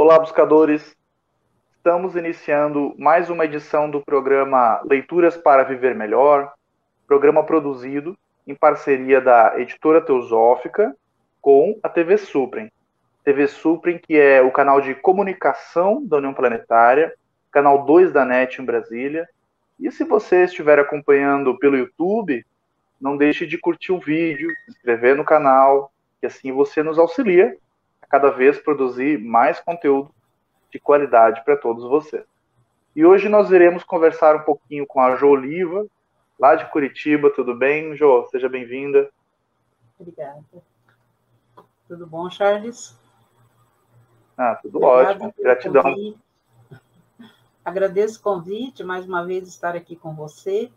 Olá, buscadores! Estamos iniciando mais uma edição do programa Leituras para Viver Melhor, programa produzido em parceria da Editora Teosófica com a TV Suprem. TV Suprem, que é o canal de comunicação da União Planetária, canal 2 da NET em Brasília. E se você estiver acompanhando pelo YouTube, não deixe de curtir o vídeo, se inscrever no canal, que assim você nos auxilia cada vez produzir mais conteúdo de qualidade para todos vocês. E hoje nós iremos conversar um pouquinho com a Jo Oliva, lá de Curitiba. Tudo bem, Jo? Seja bem-vinda. Obrigada. Tudo bom, Charles? Ah, tudo Obrigado ótimo. Gratidão. Convite. Agradeço o convite, mais uma vez estar aqui com você,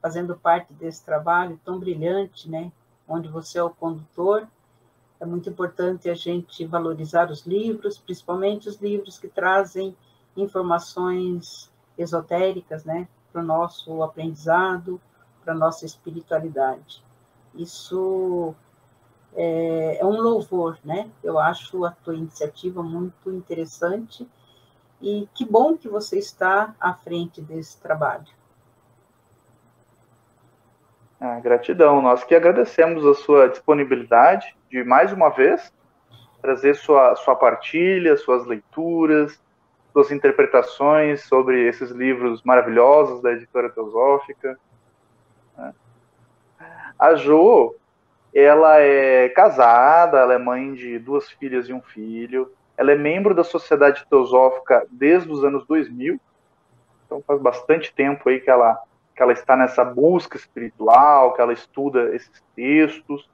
fazendo parte desse trabalho tão brilhante, né? Onde você é o condutor é muito importante a gente valorizar os livros, principalmente os livros que trazem informações esotéricas, né, para o nosso aprendizado, para a nossa espiritualidade. Isso é, é, um louvor, né? Eu acho a tua iniciativa muito interessante e que bom que você está à frente desse trabalho. Ah, gratidão. Nós que agradecemos a sua disponibilidade de mais uma vez trazer sua, sua partilha, suas leituras, suas interpretações sobre esses livros maravilhosos da editora Teosófica. Né? A Jo, ela é casada, ela é mãe de duas filhas e um filho, ela é membro da Sociedade Teosófica desde os anos 2000, então faz bastante tempo aí que ela que ela está nessa busca espiritual, que ela estuda esses textos.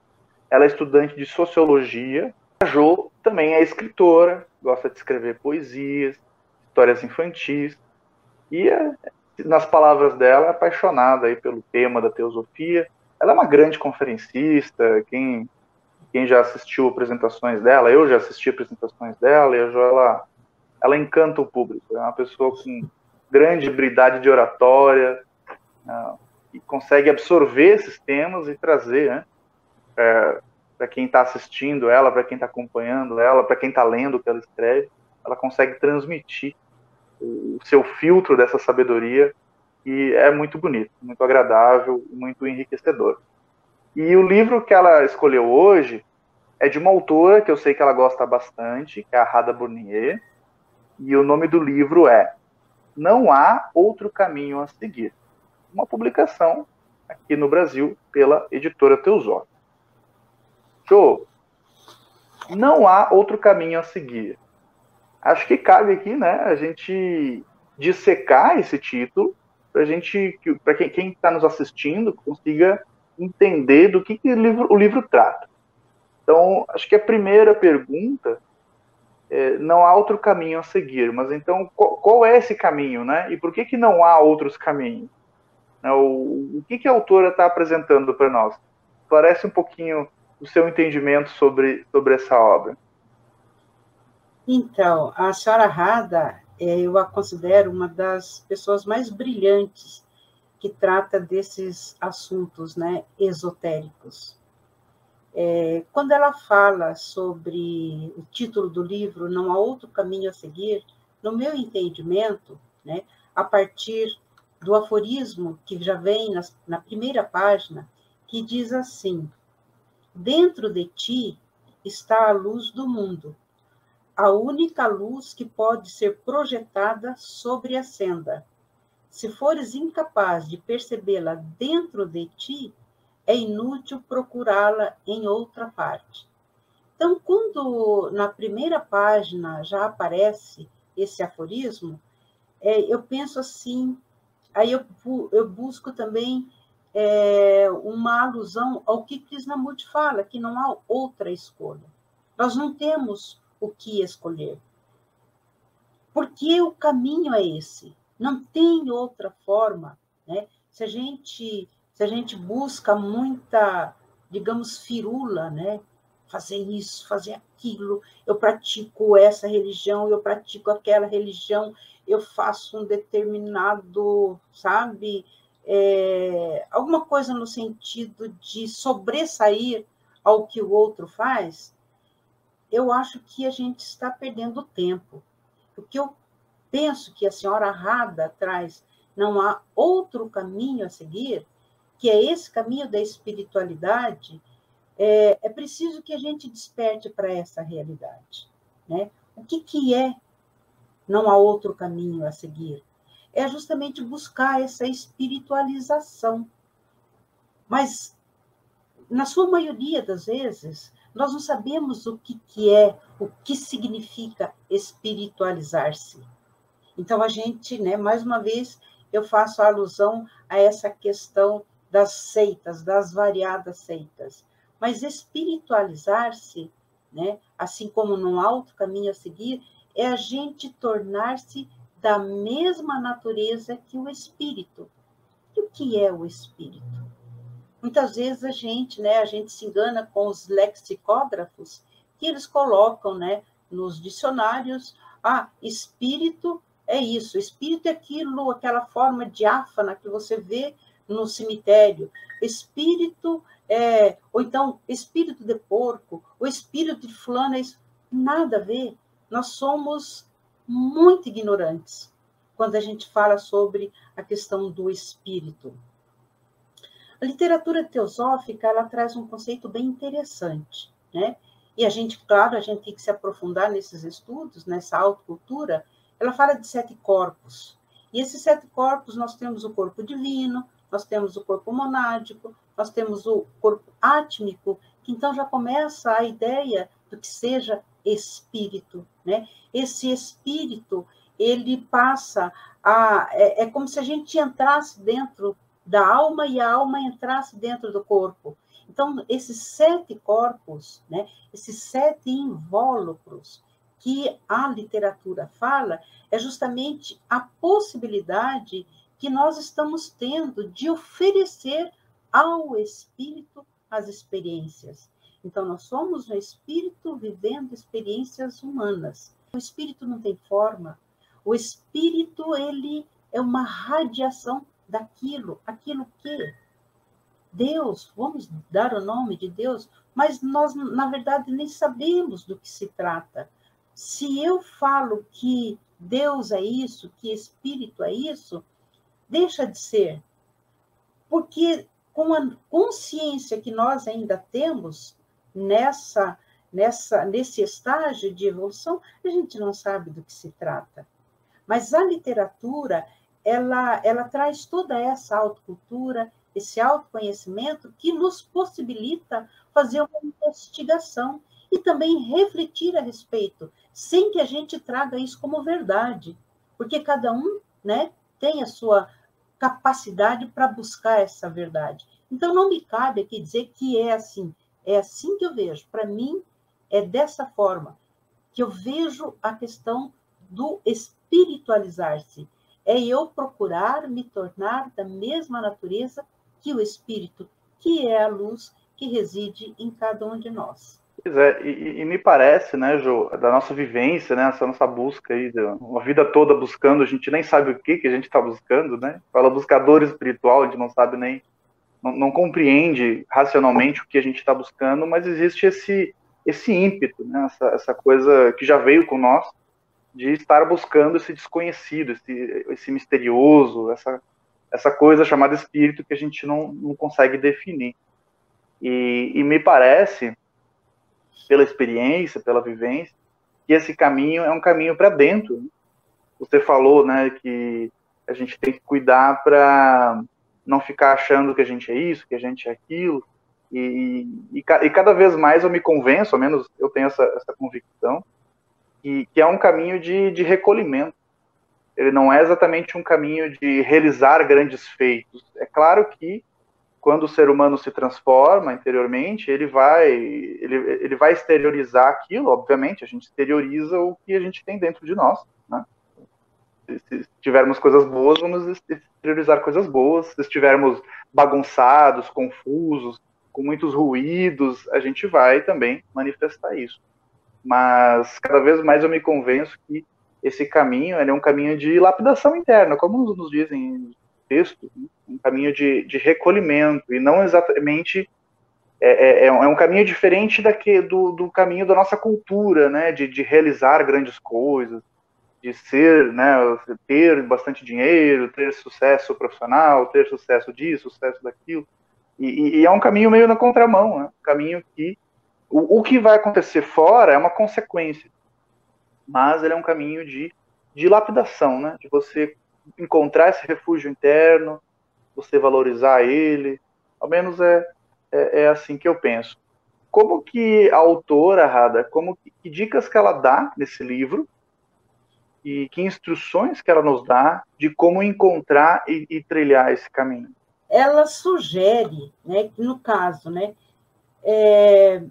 Ela é estudante de sociologia. A Jo também é escritora, gosta de escrever poesias, histórias infantis. E, é, nas palavras dela, é apaixonada aí pelo tema da teosofia. Ela é uma grande conferencista. Quem, quem já assistiu apresentações dela, eu já assisti apresentações dela, e a Jo, ela, ela encanta o público. É uma pessoa com grande habilidade de oratória, uh, e consegue absorver esses temas e trazer né, para quem está assistindo ela, para quem está acompanhando ela, para quem está lendo o que ela escreve, ela consegue transmitir o seu filtro dessa sabedoria e é muito bonito, muito agradável, muito enriquecedor. E o livro que ela escolheu hoje é de uma autora que eu sei que ela gosta bastante, que é a Rada Burnier, e o nome do livro é Não Há Outro Caminho a Seguir uma publicação aqui no Brasil pela editora Teosófica. Show! Não há outro caminho a seguir. Acho que cabe aqui, né, a gente dissecar esse título para gente, para quem está nos assistindo, consiga entender do que, que o, livro, o livro trata. Então, acho que a primeira pergunta é, não há outro caminho a seguir, mas então qual, qual, é esse caminho, né? E por que, que não há outros caminhos? Né? O, o que, que a autora está apresentando para nós? Parece um pouquinho o seu entendimento sobre, sobre essa obra. Então, a senhora Rada, é, eu a considero uma das pessoas mais brilhantes que trata desses assuntos né, esotéricos. É, quando ela fala sobre o título do livro, Não Há Outro Caminho a Seguir, no meu entendimento, né, a partir do aforismo que já vem na, na primeira página, que diz assim: Dentro de ti está a luz do mundo, a única luz que pode ser projetada sobre a senda. Se fores incapaz de percebê-la dentro de ti, é inútil procurá-la em outra parte. Então, quando na primeira página já aparece esse aforismo, é, eu penso assim Aí eu, eu busco também é, uma alusão ao que Krishnamurti fala, que não há outra escolha. Nós não temos o que escolher. Porque o caminho é esse. Não tem outra forma. Né? Se, a gente, se a gente busca muita, digamos, firula, né? fazer isso, fazer aquilo, eu pratico essa religião, eu pratico aquela religião, eu faço um determinado, sabe, é, alguma coisa no sentido de sobressair ao que o outro faz, eu acho que a gente está perdendo tempo. O que eu penso que a senhora Rada traz, não há outro caminho a seguir, que é esse caminho da espiritualidade, é, é preciso que a gente desperte para essa realidade. Né? O que, que é não há outro caminho a seguir? É justamente buscar essa espiritualização. Mas, na sua maioria das vezes, nós não sabemos o que, que é, o que significa espiritualizar-se. Então, a gente, né, mais uma vez, eu faço alusão a essa questão das seitas, das variadas seitas. Mas espiritualizar-se, né, assim como num alto caminho a seguir, é a gente tornar-se da mesma natureza que o espírito. E o que é o espírito? Muitas vezes a gente, né, a gente se engana com os lexicógrafos que eles colocam, né, nos dicionários, ah, espírito é isso, espírito é aquilo, aquela forma diáfana que você vê no cemitério. Espírito é, ou então espírito de porco, o espírito de fulano é isso. Nada a ver. Nós somos muito ignorantes quando a gente fala sobre a questão do espírito. A literatura teosófica, ela traz um conceito bem interessante, né? E a gente, claro, a gente tem que se aprofundar nesses estudos, nessa autocultura. Ela fala de sete corpos. E esses sete corpos, nós temos o corpo divino, nós temos o corpo monádico, nós temos o corpo átmico, que então já começa a ideia do que seja espírito, né? Esse espírito, ele passa a é, é como se a gente entrasse dentro da alma e a alma entrasse dentro do corpo. Então, esses sete corpos, né, esses sete invólucros que a literatura fala, é justamente a possibilidade que nós estamos tendo de oferecer ao espírito as experiências. Então, nós somos o espírito vivendo experiências humanas. O espírito não tem forma. O espírito, ele é uma radiação daquilo, aquilo que Deus, vamos dar o nome de Deus, mas nós, na verdade, nem sabemos do que se trata. Se eu falo que Deus é isso, que Espírito é isso, deixa de ser. Porque com a consciência que nós ainda temos nessa, nessa, nesse estágio de evolução, a gente não sabe do que se trata. Mas a literatura, ela, ela traz toda essa autocultura, esse autoconhecimento que nos possibilita fazer uma investigação e também refletir a respeito, sem que a gente traga isso como verdade, porque cada um, né, tem a sua capacidade para buscar essa verdade. Então, não me cabe aqui dizer que é assim. É assim que eu vejo. Para mim, é dessa forma que eu vejo a questão do espiritualizar-se. É eu procurar me tornar da mesma natureza que o espírito, que é a luz que reside em cada um de nós. Pois é, e, e, me parece, né, Jo, da nossa vivência, né, essa nossa busca aí, uma vida toda buscando, a gente nem sabe o que que a gente está buscando, né? Fala buscador espiritual, a gente não sabe nem, não, não compreende racionalmente o que a gente está buscando, mas existe esse esse ímpeto, né, essa, essa coisa que já veio com nós, de estar buscando esse desconhecido, esse, esse misterioso, essa, essa coisa chamada espírito que a gente não, não consegue definir. E, e me parece pela experiência, pela vivência, que esse caminho é um caminho para dentro. Né? Você falou, né, que a gente tem que cuidar para não ficar achando que a gente é isso, que a gente é aquilo. E, e, e, cada vez mais eu me convenço, ao menos eu tenho essa, essa convicção, que, que é um caminho de, de recolhimento. Ele não é exatamente um caminho de realizar grandes feitos. É claro que quando o ser humano se transforma interiormente, ele vai, ele, ele vai exteriorizar aquilo, obviamente, a gente exterioriza o que a gente tem dentro de nós, né? Se tivermos coisas boas, vamos exteriorizar coisas boas. Se estivermos bagunçados, confusos, com muitos ruídos, a gente vai também manifestar isso. Mas cada vez mais eu me convenço que esse caminho é um caminho de lapidação interna, como nos dizem texto, né? um caminho de, de recolhimento, e não exatamente. É, é, é, um é caminho diferente daqui, do, do caminho da nossa cultura, né? De, de realizar grandes coisas, de ser, né, ter bastante dinheiro, ter sucesso profissional, ter sucesso disso, sucesso daquilo. E, e é um caminho meio na contramão, né? um caminho que o, o, que vai acontecer fora é uma consequência, mas ele é um caminho de, de lapidação, né? de você encontrar esse refúgio interno, você valorizar ele, ao menos é, é, é assim que eu penso. Como que a autora, Rada, como que, que dicas que ela dá nesse livro e que instruções que ela nos dá de como encontrar e, e trilhar esse caminho? Ela sugere, né, no caso, né, é,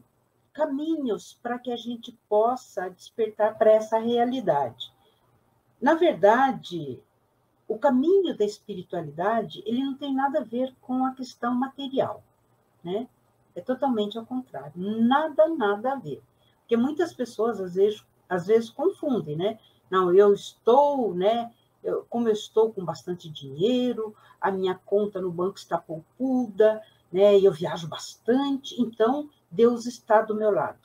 caminhos para que a gente possa despertar para essa realidade. Na verdade, o caminho da espiritualidade ele não tem nada a ver com a questão material, né? É totalmente ao contrário, nada, nada a ver. Porque muitas pessoas às vezes, às vezes confundem, né? Não, eu estou, né? Eu, como eu estou com bastante dinheiro, a minha conta no banco está poupuda, né? Eu viajo bastante, então Deus está do meu lado.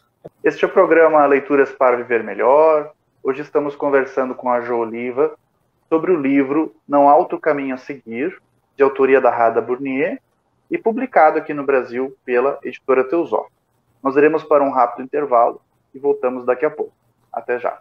Este é o programa Leituras para Viver Melhor. Hoje estamos conversando com a Jo Oliva sobre o livro Não Há Outro Caminho a Seguir, de autoria da Rada Burnier, e publicado aqui no Brasil pela editora Teosófica. Nós iremos para um rápido intervalo e voltamos daqui a pouco. Até já.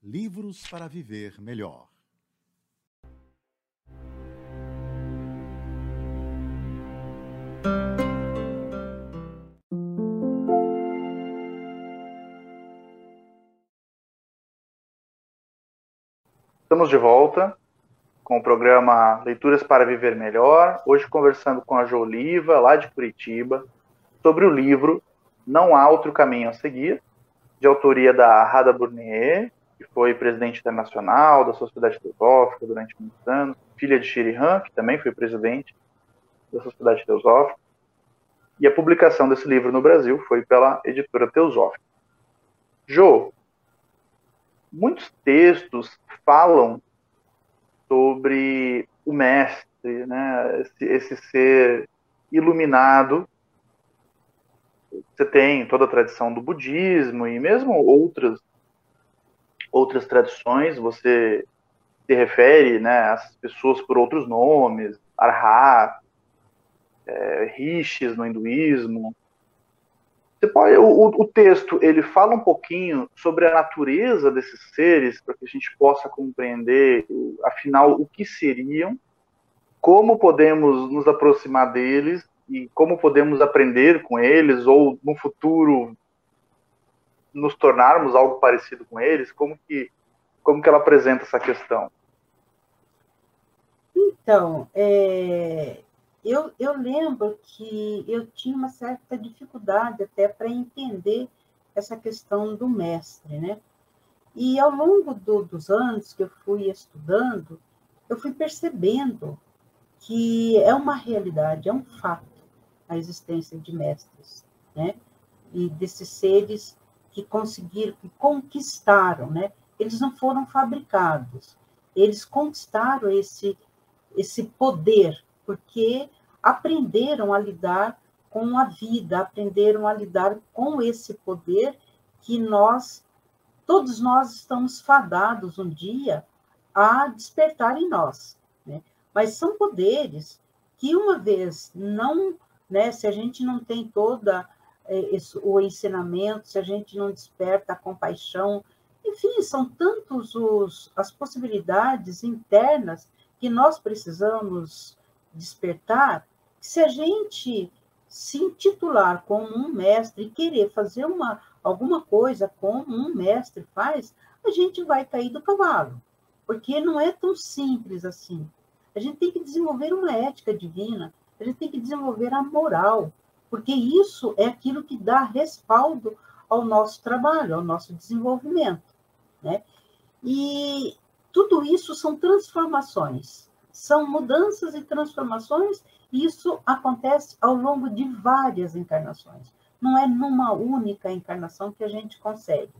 Livros para Viver Melhor. Estamos de volta com o programa Leituras para Viver Melhor. Hoje conversando com a Jo Oliva, lá de Curitiba, sobre o livro Não Há Outro Caminho a Seguir, de autoria da Rada Burnier, que foi presidente internacional da Sociedade Teosófica durante muitos anos, filha de Shirihan, que também foi presidente da Sociedade Teosófica. E a publicação desse livro no Brasil foi pela editora Teosófica. Jo, muitos textos falam sobre o mestre, né? esse, esse ser iluminado. Você tem toda a tradição do budismo e mesmo outras outras tradições, você se refere né, às pessoas por outros nomes, Arhat, é, Rishis no hinduísmo, você pode, o, o, texto ele fala um pouquinho sobre a natureza desses seres para que a gente possa compreender, afinal, o que seriam, como podemos nos aproximar deles e como podemos aprender com eles ou no futuro nos tornarmos algo parecido com eles, como que como que ela apresenta essa questão? Então, é, eu, eu lembro que eu tinha uma certa dificuldade até para entender essa questão do mestre, né? E ao longo do, dos anos que eu fui estudando, eu fui percebendo que é uma realidade, é um fato a existência de mestres, né? E desses seres que conseguiram, que conquistaram, né? Eles não foram fabricados, eles conquistaram esse esse poder, porque aprenderam a lidar com a vida, aprenderam a lidar com esse poder que nós, todos nós estamos fadados um dia a despertar em nós. Né? Mas são poderes que uma vez não, né, se a gente não tem toda o ensinamento, se a gente não desperta a compaixão, enfim, são tantos os, as possibilidades internas que nós precisamos despertar, se a gente se intitular como um mestre e querer fazer uma, alguma coisa como um mestre faz, a gente vai cair do cavalo, porque não é tão simples assim. A gente tem que desenvolver uma ética divina, a gente tem que desenvolver a moral, porque isso é aquilo que dá respaldo ao nosso trabalho, ao nosso desenvolvimento. Né? E tudo isso são transformações, são mudanças e transformações, e isso acontece ao longo de várias encarnações. Não é numa única encarnação que a gente consegue.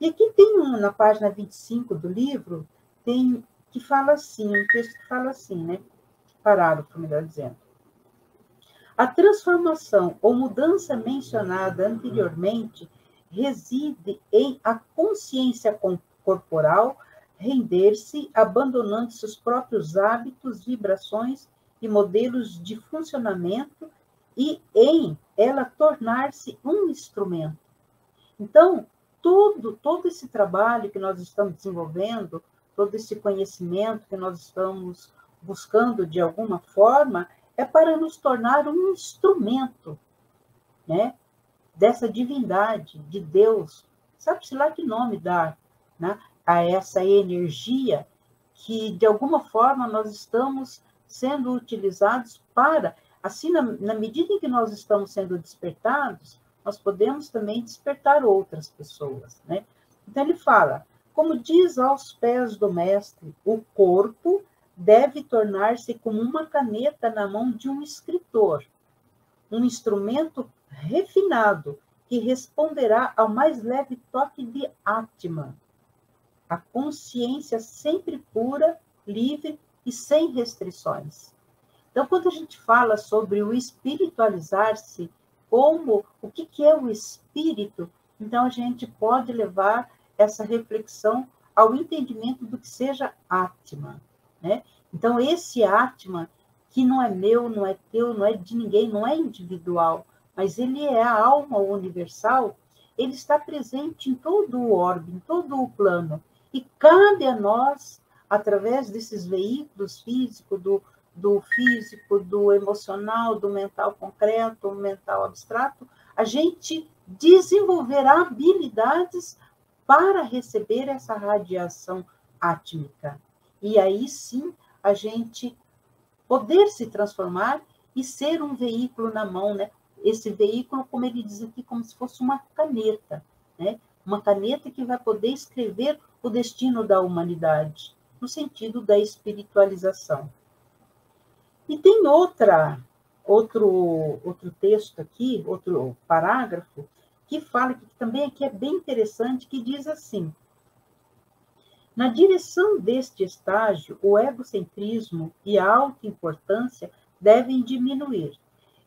E aqui tem um, na página 25 do livro, tem que fala assim, um texto que fala assim, né? Parágrafo, melhor dizendo. A transformação ou mudança mencionada anteriormente reside em a consciência corporal render-se, abandonando seus próprios hábitos, vibrações e modelos de funcionamento e em ela tornar-se um instrumento. Então, todo, todo esse trabalho que nós estamos desenvolvendo, todo esse conhecimento que nós estamos buscando de alguma forma, é para nos tornar um instrumento, né? Dessa divindade, de Deus. Sabe-se lá que nome dar né? a essa energia que, de alguma forma, nós estamos sendo utilizados para, assim, na, na medida em que nós estamos sendo despertados, nós podemos também despertar outras pessoas, né? Então ele fala, como diz aos pés do mestre, o corpo deve tornar-se como uma caneta na mão de um escritor, um instrumento refinado que responderá ao mais leve toque de Atman, a consciência sempre pura, livre e sem restrições. Então, quando a gente fala sobre o espiritualizar-se, como o que, que é o espírito, então a gente pode levar essa reflexão ao entendimento do que seja Atman. Né? Então, esse Atman, que não é meu, não é teu, não é de ninguém, não é individual, mas ele é a alma universal, ele está presente em todo o orbe, em todo o plano. E cabe a nós, através desses veículos físicos, do, do físico, do emocional, do mental concreto, mental abstrato, a gente desenvolver habilidades para receber essa radiação átmica. E aí sim a gente poder se transformar e ser um veículo na mão, né? Esse veículo, como ele diz aqui, como se fosse uma caneta, né? Uma caneta que vai poder escrever o destino da humanidade, no sentido da espiritualização. E tem outra, outro, outro texto aqui, outro parágrafo, que fala, que também aqui é bem interessante, que diz assim, na direção deste estágio, o egocentrismo e a autoimportância devem diminuir.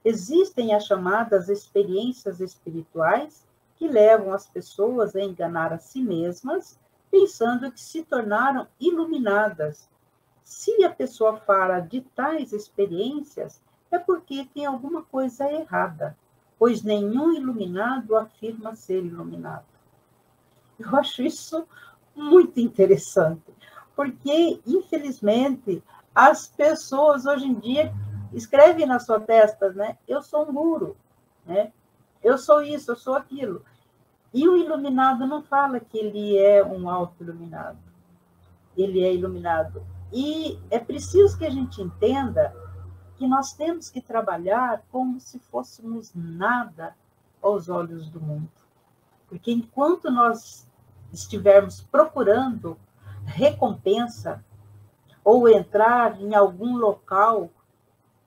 Existem as chamadas experiências espirituais que levam as pessoas a enganar a si mesmas, pensando que se tornaram iluminadas. Se a pessoa fala de tais experiências, é porque tem alguma coisa errada, pois nenhum iluminado afirma ser iluminado. Eu acho isso muito interessante, porque, infelizmente, as pessoas hoje em dia escrevem na sua testa, né? Eu sou um guru, né? Eu sou isso, eu sou aquilo. E o iluminado não fala que ele é um auto-iluminado. Ele é iluminado. E é preciso que a gente entenda que nós temos que trabalhar como se fôssemos nada aos olhos do mundo. Porque enquanto nós estivermos procurando recompensa ou entrar em algum local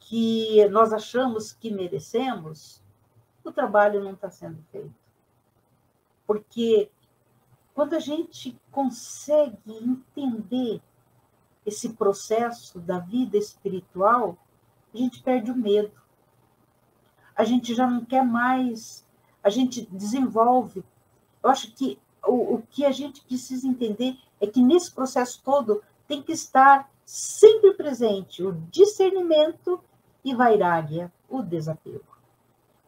que nós achamos que merecemos, o trabalho não está sendo feito. Porque quando a gente consegue entender esse processo da vida espiritual, a gente perde o medo. A gente já não quer mais, a gente desenvolve. Eu acho que o, o que a gente precisa entender é que nesse processo todo tem que estar sempre presente o discernimento e vairagya, o desapego.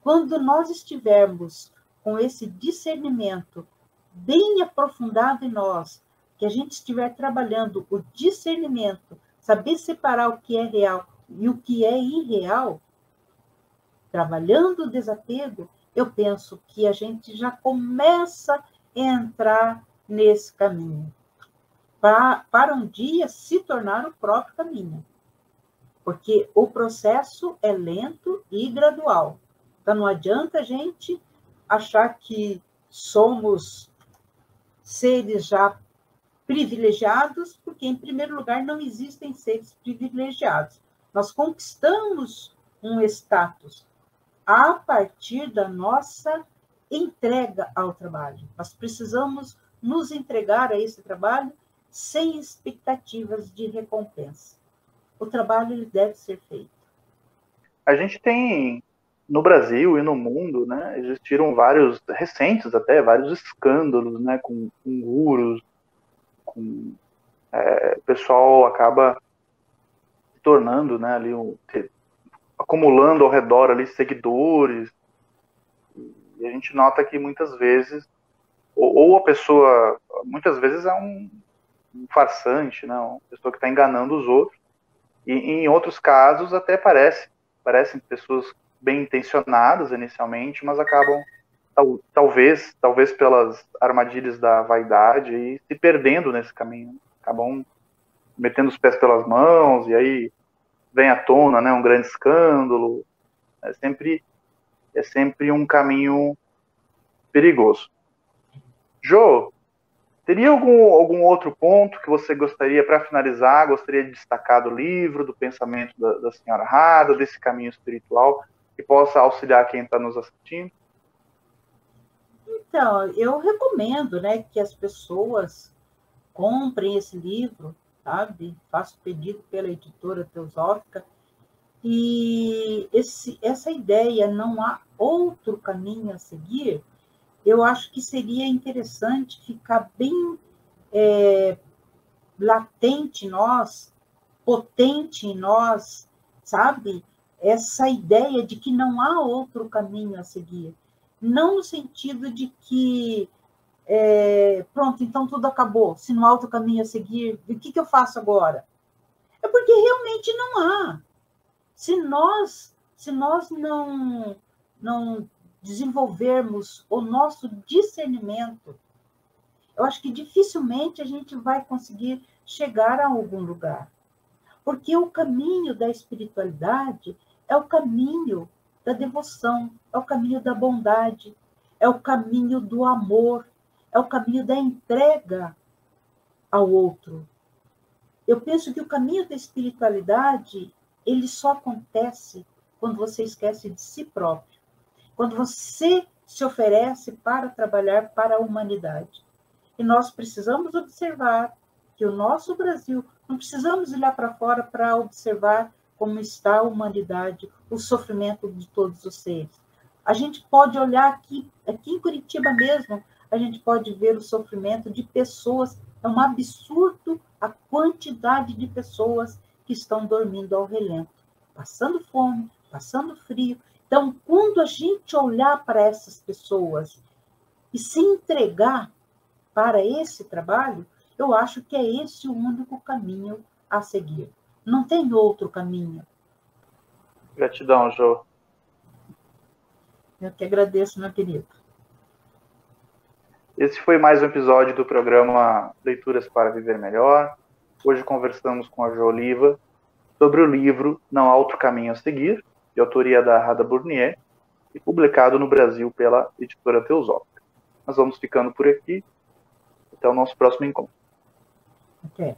Quando nós estivermos com esse discernimento bem aprofundado em nós, que a gente estiver trabalhando o discernimento, saber separar o que é real e o que é irreal, trabalhando o desapego, eu penso que a gente já começa entrar nesse caminho, para, para um dia se tornar o próprio caminho. Porque o processo é lento e gradual. Então não adianta a gente achar que somos seres já privilegiados, porque, em primeiro lugar, não existem seres privilegiados. Nós conquistamos um status a partir da nossa entrega ao trabalho. Nós precisamos nos entregar a esse trabalho sem expectativas de recompensa. O trabalho ele deve ser feito. A gente tem no Brasil e no mundo, né, existiram vários recentes até vários escândalos, né, com, com gurus, com é, o pessoal acaba se tornando, né, ali um, acumulando ao redor ali seguidores e a gente nota que muitas vezes ou, ou a pessoa muitas vezes é um, um farsante, né, uma pessoa que está enganando os outros e em outros casos até parece parecem pessoas bem intencionadas inicialmente, mas acabam tal, talvez, talvez pelas armadilhas da vaidade e se perdendo nesse caminho, acabam metendo os pés pelas mãos e aí vem à tona, né, um grande escândalo. É sempre é sempre um caminho perigoso. Jô, teria algum, algum outro ponto que você gostaria, para finalizar, gostaria de destacar do livro, do pensamento da, da senhora Rada, desse caminho espiritual, que possa auxiliar quem está nos assistindo? Então, eu recomendo né, que as pessoas comprem esse livro, sabe? Faço pedido pela editora Teosófica. E esse, essa ideia, não há outro caminho a seguir, eu acho que seria interessante ficar bem é, latente em nós, potente em nós, sabe? essa ideia de que não há outro caminho a seguir. Não no sentido de que, é, pronto, então tudo acabou, se não há outro caminho a seguir, o que, que eu faço agora? É porque realmente não há. Se nós, se nós não, não desenvolvermos o nosso discernimento, eu acho que dificilmente a gente vai conseguir chegar a algum lugar. Porque o caminho da espiritualidade é o caminho da devoção, é o caminho da bondade, é o caminho do amor, é o caminho da entrega ao outro. Eu penso que o caminho da espiritualidade, ele só acontece quando você esquece de si próprio, quando você se oferece para trabalhar para a humanidade. E nós precisamos observar que o nosso Brasil, não precisamos ir lá para fora para observar como está a humanidade, o sofrimento de todos os seres. A gente pode olhar aqui, aqui em Curitiba mesmo, a gente pode ver o sofrimento de pessoas. É um absurdo a quantidade de pessoas que estão dormindo ao relento, passando fome, passando frio. Então, quando a gente olhar para essas pessoas e se entregar para esse trabalho, eu acho que é esse o único caminho a seguir. Não tem outro caminho. Gratidão, Jô. Eu que agradeço, meu querido. Esse foi mais um episódio do programa Leituras para Viver Melhor. Hoje conversamos com a Jo Oliva sobre o livro Não Há Outro Caminho a Seguir, de autoria da Rada Bournier, e publicado no Brasil pela editora Teosófica. Nós vamos ficando por aqui. Até o nosso próximo encontro. Até.